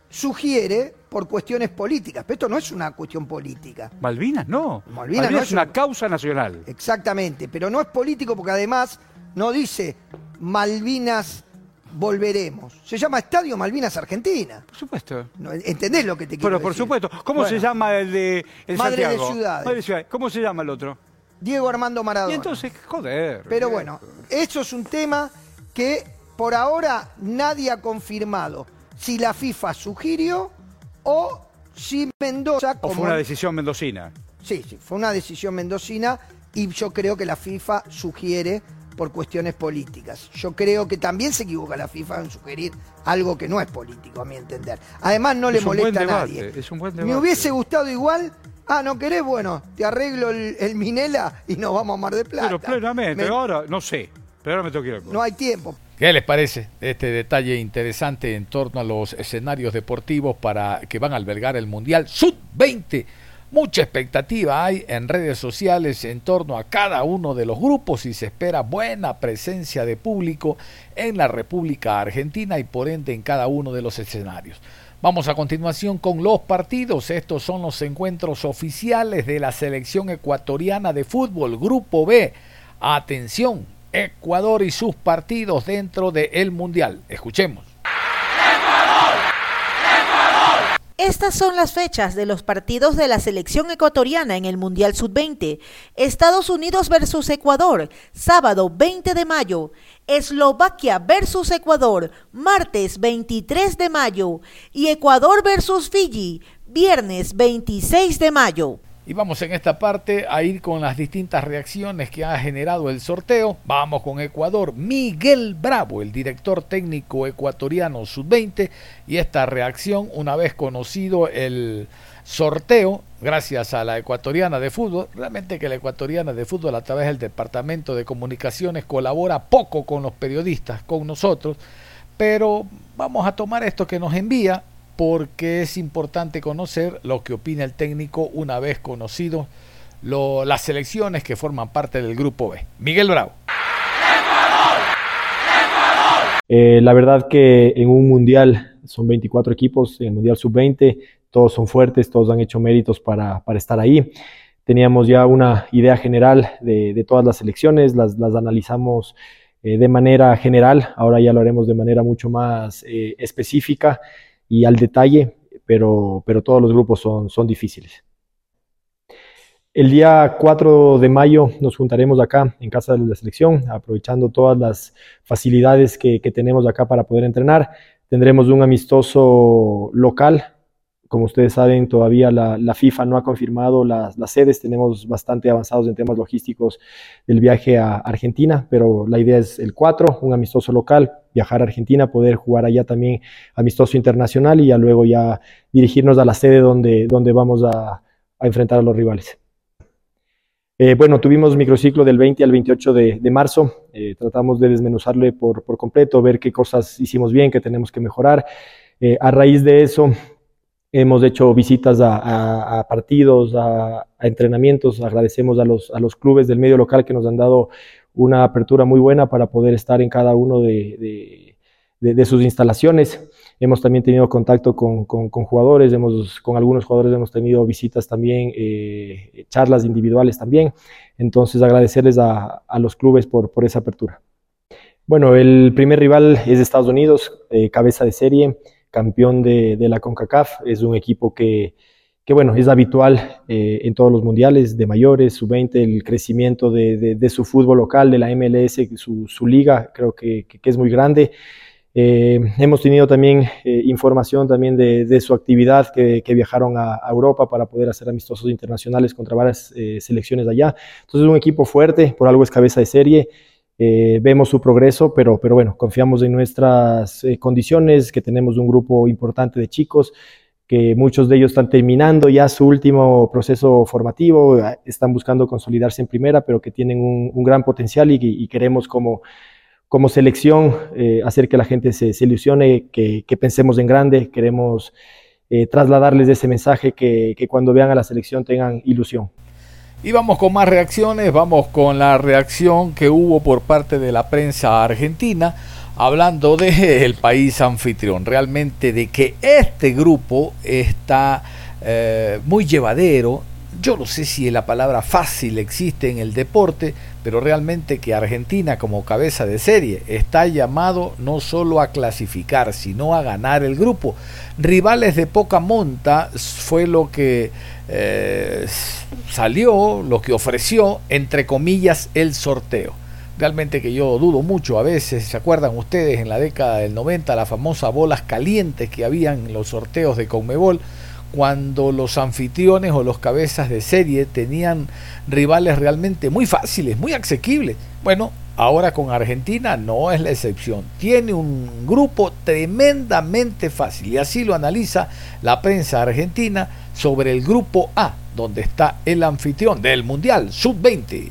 sugiere por cuestiones políticas. Pero esto no es una cuestión política. Malvinas no. Malvinas no es es una un- causa nacional. Exactamente, pero no es político porque además no dice Malvinas volveremos. Se llama Estadio Malvinas Argentina. Por supuesto. No, ¿Entendés lo que te quiero Pero por decir? supuesto. ¿Cómo Bueno, se llama el de el Madre de Santiago? Ciudades. Madre de Ciudades. ¿Cómo se llama el otro? Diego Armando Maradona. Y entonces, joder. Pero bueno, eso es un tema que por ahora nadie ha confirmado si la FIFA sugirió o si Mendoza ¿O fue una decisión mendocina? Sí, sí, fue una decisión mendocina y yo creo que la FIFA sugiere por cuestiones políticas. Yo creo que también se equivoca la FIFA en sugerir algo que no es político, a mi entender. Además, no le Es un buen molesta a nadie. es un buen Me debate. hubiese gustado igual. Ah, ¿no querés? Bueno, te arreglo el, el Minela y nos vamos a Mar de Plata. Pero plenamente. Me- Ahora, no sé. Pero ahora me tengo que ir al no hay tiempo. ¿Qué les parece este detalle interesante en torno a los escenarios deportivos para que van a albergar el Mundial Sub-20? Mucha expectativa hay en redes sociales en torno a cada uno de los grupos y se espera buena presencia de público en la República Argentina y por ende en cada uno de los escenarios. Vamos a continuación con los partidos. Estos son los encuentros oficiales de la selección ecuatoriana de fútbol, Grupo B. Atención, Ecuador y sus partidos dentro del Mundial. Escuchemos. Estas son las fechas de los partidos de la selección ecuatoriana en el Mundial Sub-20. Estados Unidos versus Ecuador, sábado 20 de mayo. Eslovaquia versus Ecuador, martes 23 de mayo. Y Ecuador versus Fiji, viernes 26 de mayo. Y vamos en esta parte a ir con las distintas reacciones que ha generado el sorteo. Vamos con Ecuador. Miguel Bravo, el director técnico ecuatoriano sub-20. Y esta reacción, una vez conocido el sorteo, gracias a la ecuatoriana de fútbol, realmente que la ecuatoriana de fútbol a través del Departamento de Comunicaciones colabora poco con los periodistas, con nosotros. Pero vamos a tomar esto que nos envía porque es importante conocer lo que opina el técnico una vez conocido las selecciones que forman parte del grupo B. Miguel Bravo. Eh, la verdad que en un mundial son 24 equipos, en el mundial sub-20, todos son fuertes, todos han hecho méritos para, estar ahí. Teníamos ya una idea general de, todas las selecciones, las, analizamos eh, de manera general, ahora ya lo haremos de manera mucho más eh, específica y al detalle, pero, pero todos los grupos son, son difíciles. El día 4 de mayo nos juntaremos acá en Casa de la Selección, aprovechando todas las facilidades que, que tenemos acá para poder entrenar. Tendremos un amistoso local como ustedes saben, todavía la, FIFA no ha confirmado las, sedes. Tenemos bastante avanzados en temas logísticos del viaje a Argentina, pero la idea es el 4, un amistoso local, viajar a Argentina, poder jugar allá también amistoso internacional y ya luego ya dirigirnos a la sede donde, donde vamos a, enfrentar a los rivales. Eh, bueno, tuvimos microciclo del 20 al 28 de, marzo. Eh, tratamos de desmenuzarle por, por, completo, ver qué cosas hicimos bien, qué tenemos que mejorar. Eh, a raíz de eso, Hemos hecho visitas a, partidos, a, entrenamientos. Agradecemos a los, clubes del medio local que nos han dado una apertura muy buena para poder estar en cada uno de, sus instalaciones. Hemos también tenido contacto con, jugadores, hemos, con algunos jugadores hemos tenido visitas también, eh, charlas individuales también. Entonces agradecerles a, los clubes por, por, esa apertura. Bueno, el primer rival es Estados Unidos, eh, cabeza de serie campeón de, la CONCACAF. Es un equipo que, bueno, es habitual eh, en todos los mundiales de mayores, su 20 el crecimiento de, su fútbol local, de la MLS, su, liga, creo que, es muy grande. Eh, hemos tenido también eh, información también de, su actividad que, viajaron a, Europa para poder hacer amistosos internacionales contra varias selecciones allá. Entonces es un equipo fuerte, por algo es cabeza de serie. Eh, vemos su progreso, pero, pero bueno, confiamos en nuestras eh, condiciones, que tenemos un grupo importante de chicos, que muchos de ellos están terminando ya su último proceso formativo, eh, están buscando consolidarse en primera, pero que tienen un, gran potencial y, queremos como, como selección hacer que la gente se, ilusione, que, pensemos en grande, queremos trasladarles ese mensaje que cuando vean a la selección tengan ilusión. Y vamos con más reacciones, vamos con la reacción que hubo por parte de la prensa argentina, hablando del país anfitrión, realmente de que este grupo está eh, muy llevadero. Yo no sé si la palabra fácil existe en el deporte, pero realmente que Argentina como cabeza de serie está llamado no solo a clasificar, sino a ganar el grupo. Rivales de poca monta fue lo que eh, salió, lo que ofreció, entre comillas, el sorteo. Realmente que yo dudo mucho a veces, ¿se acuerdan ustedes en la década del 90 las famosas bolas calientes que habían en los sorteos de Conmebol? Cuando los anfitriones o los cabezas de serie tenían rivales realmente muy fáciles, muy asequibles. Bueno, ahora con Argentina no es la excepción. Tiene un grupo tremendamente fácil y así lo analiza la prensa argentina sobre el grupo A, donde está el anfitrión del Mundial Sub-20.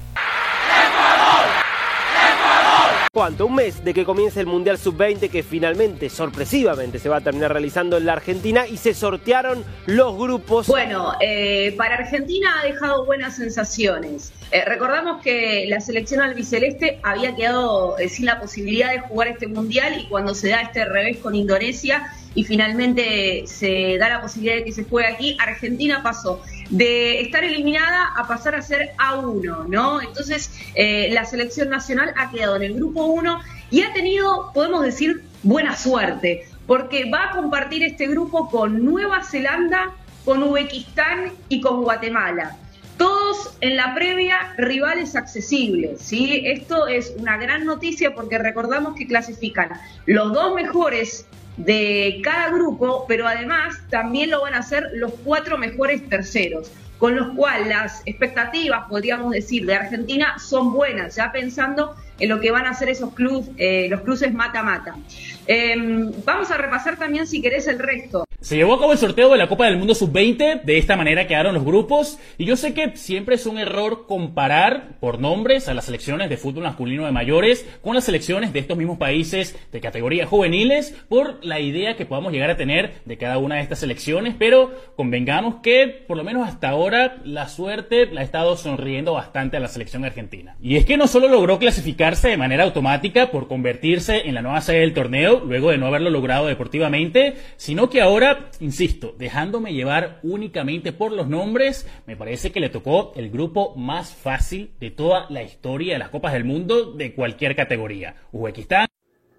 ¿Cuánto? Un mes de que comience el Mundial Sub-20 que finalmente, sorpresivamente, se va a terminar realizando en la Argentina y se sortearon los grupos. Bueno, eh, para Argentina ha dejado buenas sensaciones. Eh, recordamos que la selección albiceleste había quedado eh, sin la posibilidad de jugar este Mundial y cuando se da este revés con Indonesia y finalmente se da la posibilidad de que se juegue aquí, Argentina pasó de estar eliminada a pasar a ser A1, ¿no? Entonces, eh, la selección nacional ha quedado en el grupo 1 y ha tenido, podemos decir, buena suerte, porque va a compartir este grupo con Nueva Zelanda, con Uzbekistán y con Guatemala. Todos en la previa rivales accesibles, ¿sí? Esto es una gran noticia porque recordamos que clasifican los dos mejores de cada grupo, pero además también lo van a hacer los cuatro mejores terceros, con los cuales las expectativas, podríamos decir, de Argentina son buenas, ya pensando en lo que van a hacer esos clubes, eh, los cruces mata-mata. Em, vamos a repasar también, si querés, el resto. Se llevó a cabo el sorteo de la Copa del Mundo Sub-20, de esta manera quedaron los grupos, y yo sé que siempre es un error comparar por nombres a las selecciones de fútbol masculino de mayores con las selecciones de estos mismos países de categorías juveniles, por la idea que podamos llegar a tener de cada una de estas selecciones, pero convengamos que, por lo menos hasta ahora, la suerte la ha estado sonriendo bastante a la selección argentina. Y es que no solo logró clasificarse de manera automática por convertirse en la nueva sede del torneo, luego de no haberlo logrado deportivamente, sino que ahora insisto, dejándome llevar únicamente por los nombres, me parece que le tocó el grupo más fácil de toda la historia de las Copas del Mundo de cualquier categoría. Uzbekistán.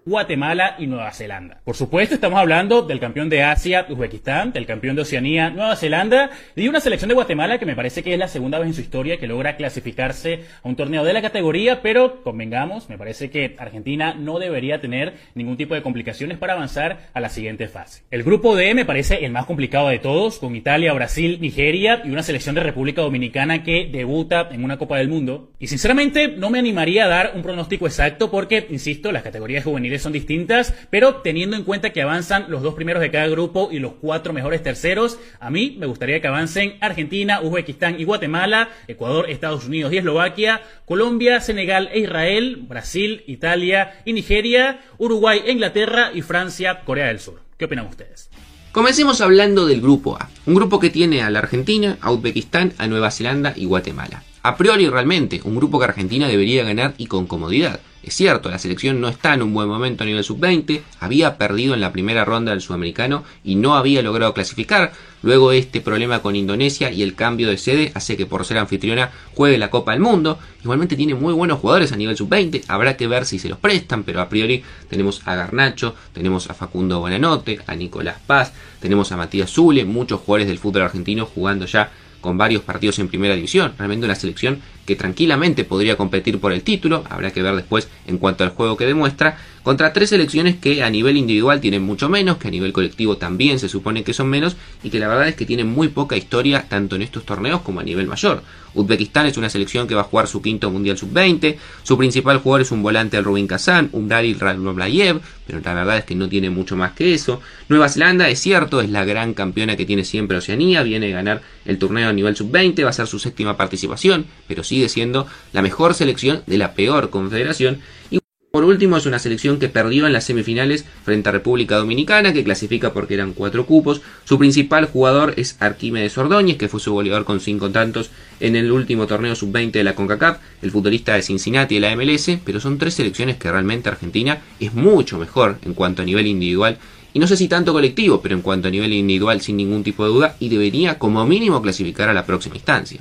Guatemala y Nueva Zelanda. Por supuesto, estamos hablando del campeón de Asia, Uzbekistán, del campeón de Oceanía, Nueva Zelanda, y una selección de Guatemala que me parece que es la segunda vez en su historia que logra clasificarse a un torneo de la categoría, pero convengamos, me parece que Argentina no debería tener ningún tipo de complicaciones para avanzar a la siguiente fase. El grupo D me parece el más complicado de todos, con Italia, Brasil, Nigeria y una selección de República Dominicana que debuta en una Copa del Mundo. Y sinceramente no me animaría a dar un pronóstico exacto porque, insisto, las categorías juveniles son distintas, pero teniendo en cuenta que avanzan los dos primeros de cada grupo y los cuatro mejores terceros, a mí me gustaría que avancen Argentina, Uzbekistán y Guatemala, Ecuador, Estados Unidos y Eslovaquia, Colombia, Senegal e Israel, Brasil, Italia y Nigeria, Uruguay, e Inglaterra y Francia, Corea del Sur. ¿Qué opinan ustedes? Comencemos hablando del grupo A, un grupo que tiene a la Argentina, a Uzbekistán, a Nueva Zelanda y Guatemala. A priori realmente, un grupo que Argentina debería ganar y con comodidad. Es cierto, la selección no está en un buen momento a nivel sub-20, había perdido en la primera ronda del sudamericano y no había logrado clasificar. Luego este problema con Indonesia y el cambio de sede hace que por ser anfitriona juegue la Copa del Mundo. Igualmente tiene muy buenos jugadores a nivel sub-20, habrá que ver si se los prestan, pero a priori tenemos a Garnacho, tenemos a Facundo Buenanote, a Nicolás Paz, tenemos a Matías Zule, muchos jugadores del fútbol argentino jugando ya con varios partidos en primera división. Realmente una selección que tranquilamente podría competir por el título, habrá que ver después en cuanto al juego que demuestra, contra tres selecciones que a nivel individual tienen mucho menos, que a nivel colectivo también se supone que son menos y que la verdad es que tienen muy poca historia tanto en estos torneos como a nivel mayor. Uzbekistán es una selección que va a jugar su quinto Mundial Sub-20, su principal jugador es un volante al Rubin Kazan, un Dari Radlovlayev, pero la verdad es que no tiene mucho más que eso. Nueva Zelanda es cierto, es la gran campeona que tiene siempre Oceanía, viene a ganar el torneo a nivel Sub-20, va a ser su séptima participación, pero sí sigue siendo la mejor selección de la peor confederación. Y por último es una selección que perdió en las semifinales frente a República Dominicana, que clasifica porque eran cuatro cupos. Su principal jugador es Arquímedes Ordóñez, que fue su goleador con cinco tantos en el último torneo sub-20 de la CONCACAF, el futbolista de Cincinnati y la MLS, pero son tres selecciones que realmente Argentina es mucho mejor en cuanto a nivel individual y no sé si tanto colectivo, pero en cuanto a nivel individual sin ningún tipo de duda y debería como mínimo clasificar a la próxima instancia.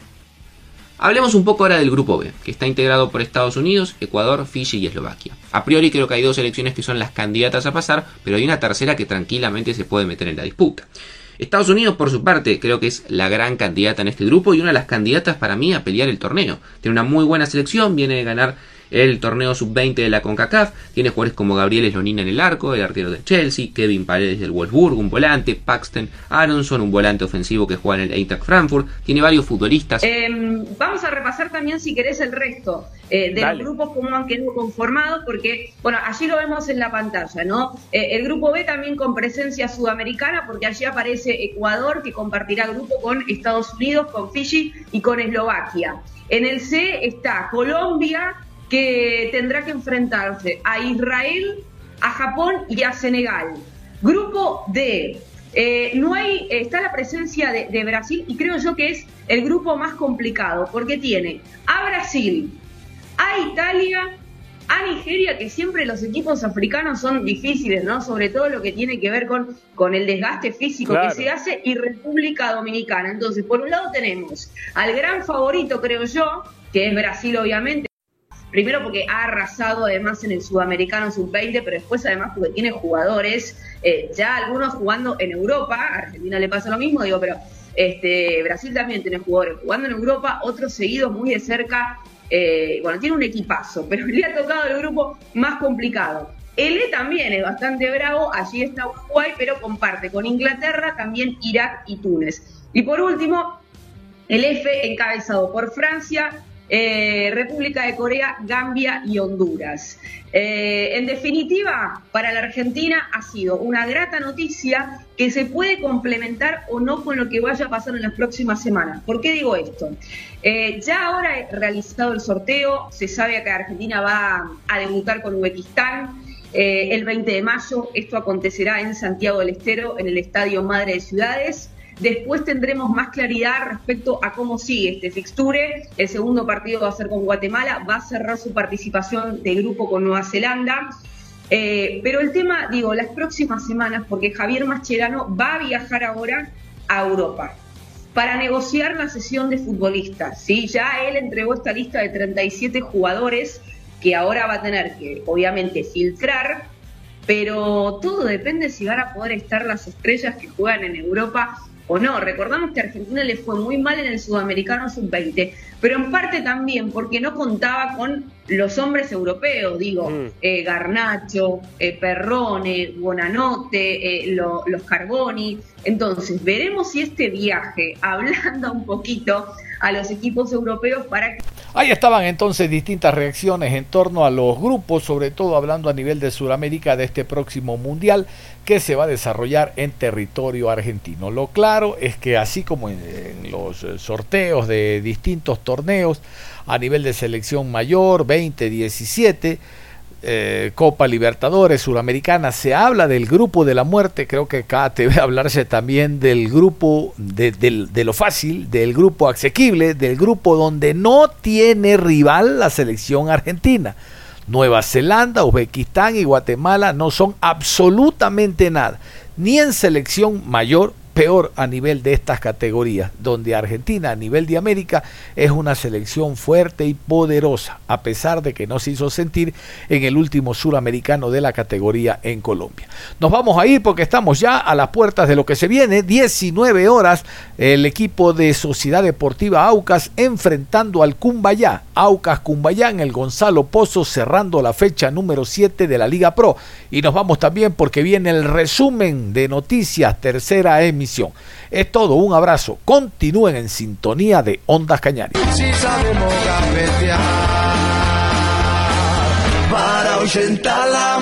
Hablemos un poco ahora del grupo B, que está integrado por Estados Unidos, Ecuador, Fiji y Eslovaquia. A priori creo que hay dos selecciones que son las candidatas a pasar, pero hay una tercera que tranquilamente se puede meter en la disputa. Estados Unidos, por su parte, creo que es la gran candidata en este grupo y una de las candidatas para mí a pelear el torneo. Tiene una muy buena selección, viene de ganar el torneo sub-20 de la CONCACAF. Tiene jugadores como Gabriel Eslonina en el arco, el arquero del Chelsea, Kevin Paredes del Wolfsburg, un volante, Paxton Aronson, un volante ofensivo que juega en el Eintracht Frankfurt. Tiene varios futbolistas. Em, vamos a repasar también, si querés, el resto eh, de los grupos como han quedado conformados, porque, bueno, allí lo vemos en la pantalla, ¿no? Eh, el grupo B también con presencia sudamericana, porque allí aparece Ecuador, que compartirá grupo con Estados Unidos, con Fiji y con Eslovaquia. En el C está Colombia, que tendrá que enfrentarse a Israel, a Japón y a Senegal. Grupo D. Eh, no hay, está la presencia de, de, Brasil y creo yo que es el grupo más complicado porque tiene a Brasil, a Italia, a Nigeria, que siempre los equipos africanos son difíciles, ¿no? Sobre todo lo que tiene que ver con, con el desgaste físico que se hace, y República Dominicana. Entonces, por un lado tenemos al gran favorito, creo yo, que es Brasil, obviamente Primero porque ha arrasado además en el sudamericano sub-20, pero después además porque tiene jugadores, eh, ya algunos jugando en Europa, a Argentina le pasa lo mismo, digo, pero este, Brasil también tiene jugadores jugando en Europa, otros seguidos muy de cerca. Eh, bueno, tiene un equipazo, pero le ha tocado el grupo más complicado. El E también es bastante bravo, allí está Uruguay, pero comparte con Inglaterra, también Irak y Túnez. Y por último, el F encabezado por Francia, eh, República de Corea, Gambia y Honduras. Eh, en definitiva, para la Argentina ha sido una grata noticia que se puede complementar o no con lo que vaya a pasar en las próximas semanas. ¿Por qué digo esto? Eh, ya ahora he realizado el sorteo, se sabe que Argentina va a debutar con Uzbekistán. el 20 de mayo esto acontecerá en Santiago del Estero, en el Estadio Madre de Ciudades. Después tendremos más claridad respecto a cómo sigue este fixture. El segundo partido va a ser con Guatemala, va a cerrar su participación de grupo con Nueva Zelanda. Eh, pero el tema, digo, las próximas semanas, porque Javier Mascherano va a viajar ahora a Europa para negociar la sesión de futbolistas. ¿sí? Ya él entregó esta lista de 37 jugadores que ahora va a tener que, obviamente, filtrar, pero todo depende si van a poder estar las estrellas que juegan en Europa o no. Recordamos que a Argentina le fue muy mal en el Sudamericano Sub-20, pero en parte también porque no contaba con los hombres europeos, digo, mm. eh, Garnacho, eh, Perrone, Bonanote, eh, los Carboni. Entonces, veremos si este viaje ablanda un poquito a los equipos europeos para que... Ahí estaban entonces distintas reacciones en torno a los grupos, sobre todo hablando a nivel de Sudamérica de este próximo mundial que se va a desarrollar en territorio argentino. Lo claro es que así como en, los eh, sorteos de distintos torneos a nivel de selección mayor 2017, eh, Copa Libertadores Suramericana, se habla del grupo de la muerte, creo que acá debe hablarse también del grupo de, de, lo fácil, del grupo asequible, del grupo donde no tiene rival la selección argentina. Nueva Zelanda, Uzbekistán y Guatemala no son absolutamente nada, ni en selección mayor peor a nivel de estas categorías, donde Argentina a nivel de América es una selección fuerte y poderosa, a pesar de que no se hizo sentir en el último suramericano de la categoría en Colombia. Nos vamos a ir porque estamos ya a las puertas de lo que se viene, 19 horas, el equipo de Sociedad Deportiva Aucas enfrentando al Cumbayá, Aucas Cumbayá en el Gonzalo Pozo cerrando la fecha número 7 de la Liga Pro. Y nos vamos también porque viene el resumen de noticias, tercera emisión es todo, un abrazo. Continúen en sintonía de Ondas la